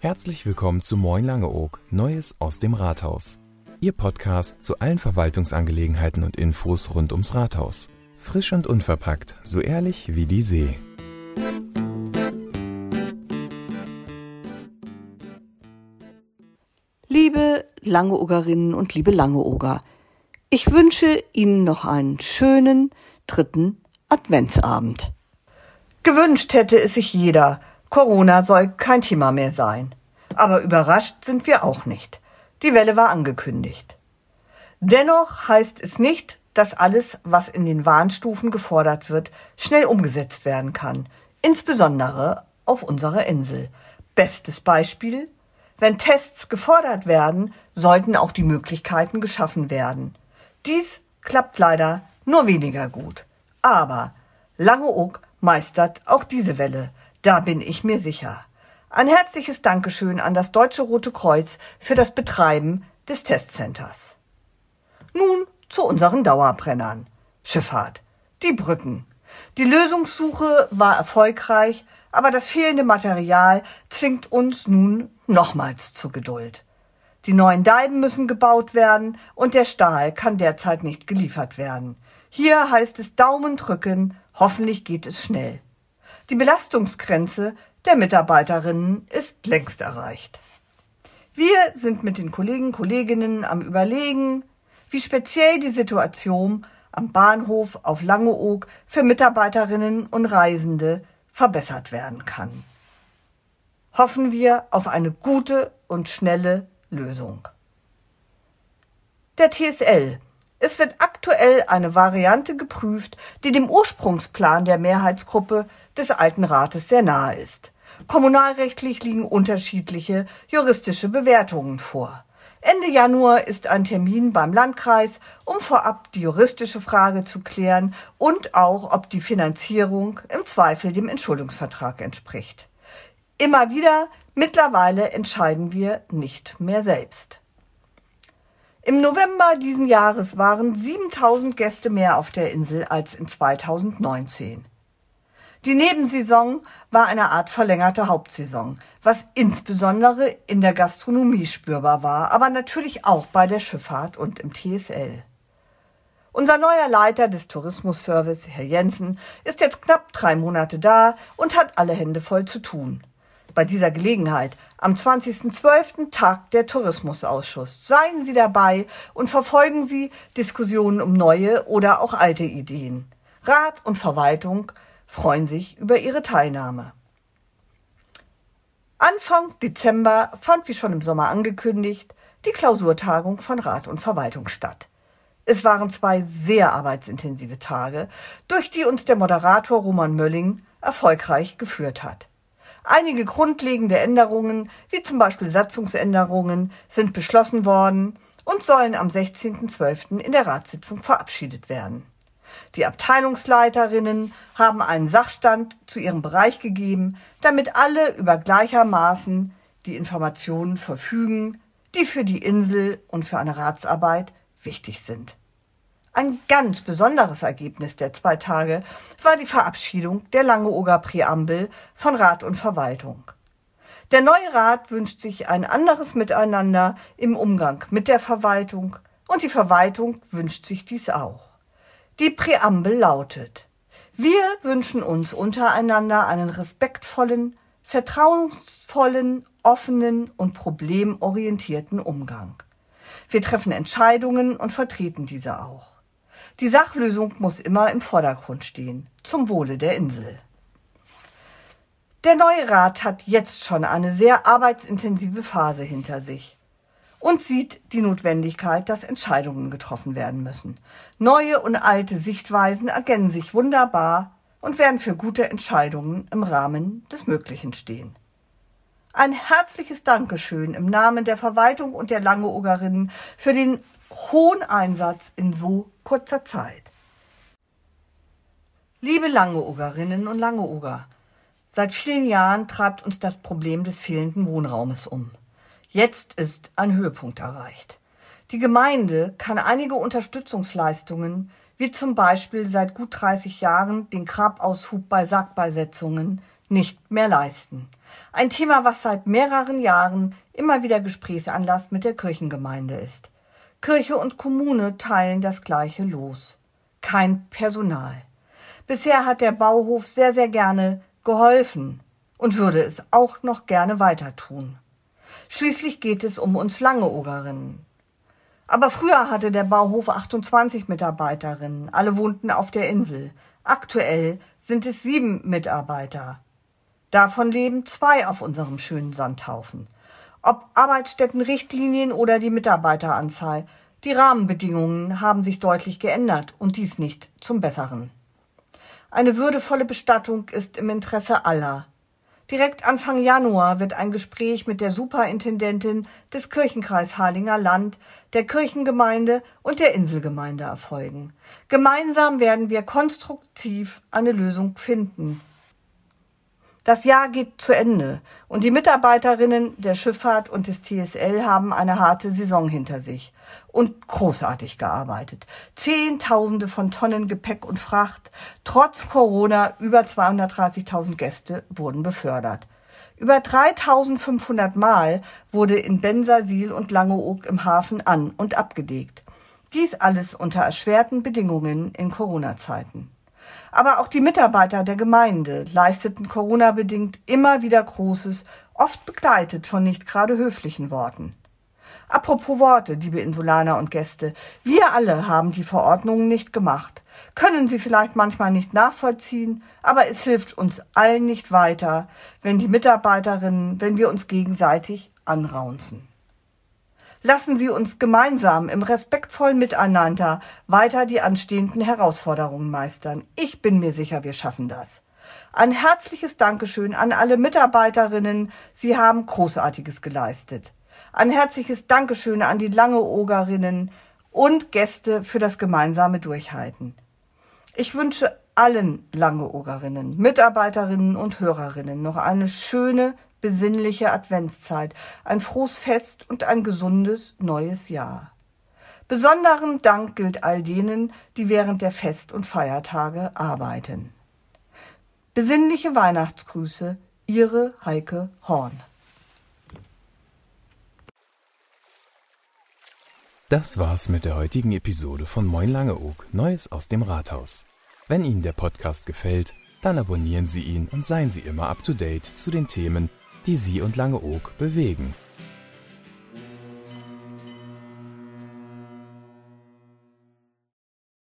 Herzlich willkommen zu Moin Langeoog, Neues aus dem Rathaus. Ihr Podcast zu allen Verwaltungsangelegenheiten und Infos rund ums Rathaus. Frisch und unverpackt, so ehrlich wie die See. Liebe Langeogerinnen und liebe Langeoger, ich wünsche Ihnen noch einen schönen dritten Adventsabend. Gewünscht hätte es sich jeder, Corona soll kein Thema mehr sein. Aber überrascht sind wir auch nicht. Die Welle war angekündigt. Dennoch heißt es nicht, dass alles, was in den Warnstufen gefordert wird, schnell umgesetzt werden kann. Insbesondere auf unserer Insel. Bestes Beispiel wenn Tests gefordert werden, sollten auch die Möglichkeiten geschaffen werden. Dies klappt leider nur weniger gut. Aber Langeoog meistert auch diese Welle. Da bin ich mir sicher. Ein herzliches Dankeschön an das Deutsche Rote Kreuz für das Betreiben des Testcenters. Nun zu unseren Dauerbrennern. Schifffahrt. Die Brücken. Die Lösungssuche war erfolgreich, aber das fehlende Material zwingt uns nun nochmals zur Geduld. Die neuen Deiben müssen gebaut werden und der Stahl kann derzeit nicht geliefert werden. Hier heißt es Daumen drücken, hoffentlich geht es schnell. Die Belastungsgrenze der Mitarbeiterinnen ist längst erreicht. Wir sind mit den Kollegen, Kolleginnen am Überlegen, wie speziell die Situation am Bahnhof auf Langeoog für Mitarbeiterinnen und Reisende verbessert werden kann. Hoffen wir auf eine gute und schnelle Lösung. Der TSL. Es wird aktuell eine Variante geprüft, die dem Ursprungsplan der Mehrheitsgruppe des Alten Rates sehr nahe ist. Kommunalrechtlich liegen unterschiedliche juristische Bewertungen vor. Ende Januar ist ein Termin beim Landkreis, um vorab die juristische Frage zu klären und auch, ob die Finanzierung im Zweifel dem Entschuldungsvertrag entspricht. Immer wieder, mittlerweile entscheiden wir nicht mehr selbst. Im November diesen Jahres waren 7000 Gäste mehr auf der Insel als in 2019. Die Nebensaison war eine Art verlängerte Hauptsaison, was insbesondere in der Gastronomie spürbar war, aber natürlich auch bei der Schifffahrt und im TSL. Unser neuer Leiter des Tourismusservice, Herr Jensen, ist jetzt knapp drei Monate da und hat alle Hände voll zu tun. Bei dieser Gelegenheit, am 20.12. Tag der Tourismusausschuss. Seien Sie dabei und verfolgen Sie Diskussionen um neue oder auch alte Ideen. Rat und Verwaltung freuen sich über ihre Teilnahme. Anfang Dezember fand, wie schon im Sommer angekündigt, die Klausurtagung von Rat und Verwaltung statt. Es waren zwei sehr arbeitsintensive Tage, durch die uns der Moderator Roman Mölling erfolgreich geführt hat. Einige grundlegende Änderungen, wie zum Beispiel Satzungsänderungen, sind beschlossen worden und sollen am 16.12. in der Ratssitzung verabschiedet werden. Die Abteilungsleiterinnen haben einen Sachstand zu ihrem Bereich gegeben, damit alle über gleichermaßen die Informationen verfügen, die für die Insel und für eine Ratsarbeit wichtig sind. Ein ganz besonderes Ergebnis der zwei Tage war die Verabschiedung der Langeoger Präambel von Rat und Verwaltung. Der neue Rat wünscht sich ein anderes Miteinander im Umgang mit der Verwaltung und die Verwaltung wünscht sich dies auch. Die Präambel lautet Wir wünschen uns untereinander einen respektvollen, vertrauensvollen, offenen und problemorientierten Umgang. Wir treffen Entscheidungen und vertreten diese auch. Die Sachlösung muss immer im Vordergrund stehen, zum Wohle der Insel. Der neue Rat hat jetzt schon eine sehr arbeitsintensive Phase hinter sich und sieht die Notwendigkeit, dass Entscheidungen getroffen werden müssen. Neue und alte Sichtweisen ergänzen sich wunderbar und werden für gute Entscheidungen im Rahmen des Möglichen stehen. Ein herzliches Dankeschön im Namen der Verwaltung und der Langeogerinnen für den hohen Einsatz in so kurzer Zeit. Liebe Langeogerinnen und Langeoger, seit vielen Jahren treibt uns das Problem des fehlenden Wohnraumes um. Jetzt ist ein Höhepunkt erreicht. Die Gemeinde kann einige Unterstützungsleistungen wie zum Beispiel seit gut 30 Jahren den Grabaushub bei Sargbesetzungen nicht mehr leisten. Ein Thema, was seit mehreren Jahren immer wieder Gesprächsanlass mit der Kirchengemeinde ist. Kirche und Kommune teilen das gleiche Los. Kein Personal. Bisher hat der Bauhof sehr, sehr gerne geholfen und würde es auch noch gerne weiter tun. Schließlich geht es um uns Langeogerinnen. Aber früher hatte der Bauhof 28 Mitarbeiterinnen. Alle wohnten auf der Insel. Aktuell sind es sieben Mitarbeiter. Davon leben zwei auf unserem schönen Sandhaufen. Ob Arbeitsstättenrichtlinien oder die Mitarbeiteranzahl, die Rahmenbedingungen haben sich deutlich geändert und dies nicht zum Besseren. Eine würdevolle Bestattung ist im Interesse aller. Direkt Anfang Januar wird ein Gespräch mit der Superintendentin des Kirchenkreis Harlinger Land, der Kirchengemeinde und der Inselgemeinde erfolgen. Gemeinsam werden wir konstruktiv eine Lösung finden. Das Jahr geht zu Ende und die Mitarbeiterinnen der Schifffahrt und des TSL haben eine harte Saison hinter sich und großartig gearbeitet. Zehntausende von Tonnen Gepäck und Fracht, trotz Corona über 230.000 Gäste wurden befördert. Über 3500 Mal wurde in Bensersiel und Langeoog im Hafen an- und abgelegt. Dies alles unter erschwerten Bedingungen in Corona-Zeiten. Aber auch die Mitarbeiter der Gemeinde leisteten Corona-bedingt immer wieder Großes, oft begleitet von nicht gerade höflichen Worten. Apropos Worte, liebe Insulaner und Gäste, wir alle haben die Verordnungen nicht gemacht, können sie vielleicht manchmal nicht nachvollziehen, aber es hilft uns allen nicht weiter, wenn die Mitarbeiterinnen, wenn wir uns gegenseitig anraunzen. Lassen Sie uns gemeinsam im respektvollen Miteinander weiter die anstehenden Herausforderungen meistern. Ich bin mir sicher, wir schaffen das. Ein herzliches Dankeschön an alle Mitarbeiterinnen. Sie haben Großartiges geleistet. Ein herzliches Dankeschön an die Langeogerinnen und Gäste für das gemeinsame Durchhalten. Ich wünsche allen Langeogerinnen, Mitarbeiterinnen und Hörerinnen noch eine schöne, besinnliche Adventszeit, ein frohes Fest und ein gesundes neues Jahr. Besonderen Dank gilt all denen, die während der Fest- und Feiertage arbeiten. Besinnliche Weihnachtsgrüße, Ihre Heike Horn. Das war's mit der heutigen Episode von Moin Langeoog, Neues aus dem Rathaus. Wenn Ihnen der Podcast gefällt, dann abonnieren Sie ihn und seien Sie immer up to date zu den Themen, die Sie und Langeoog bewegen.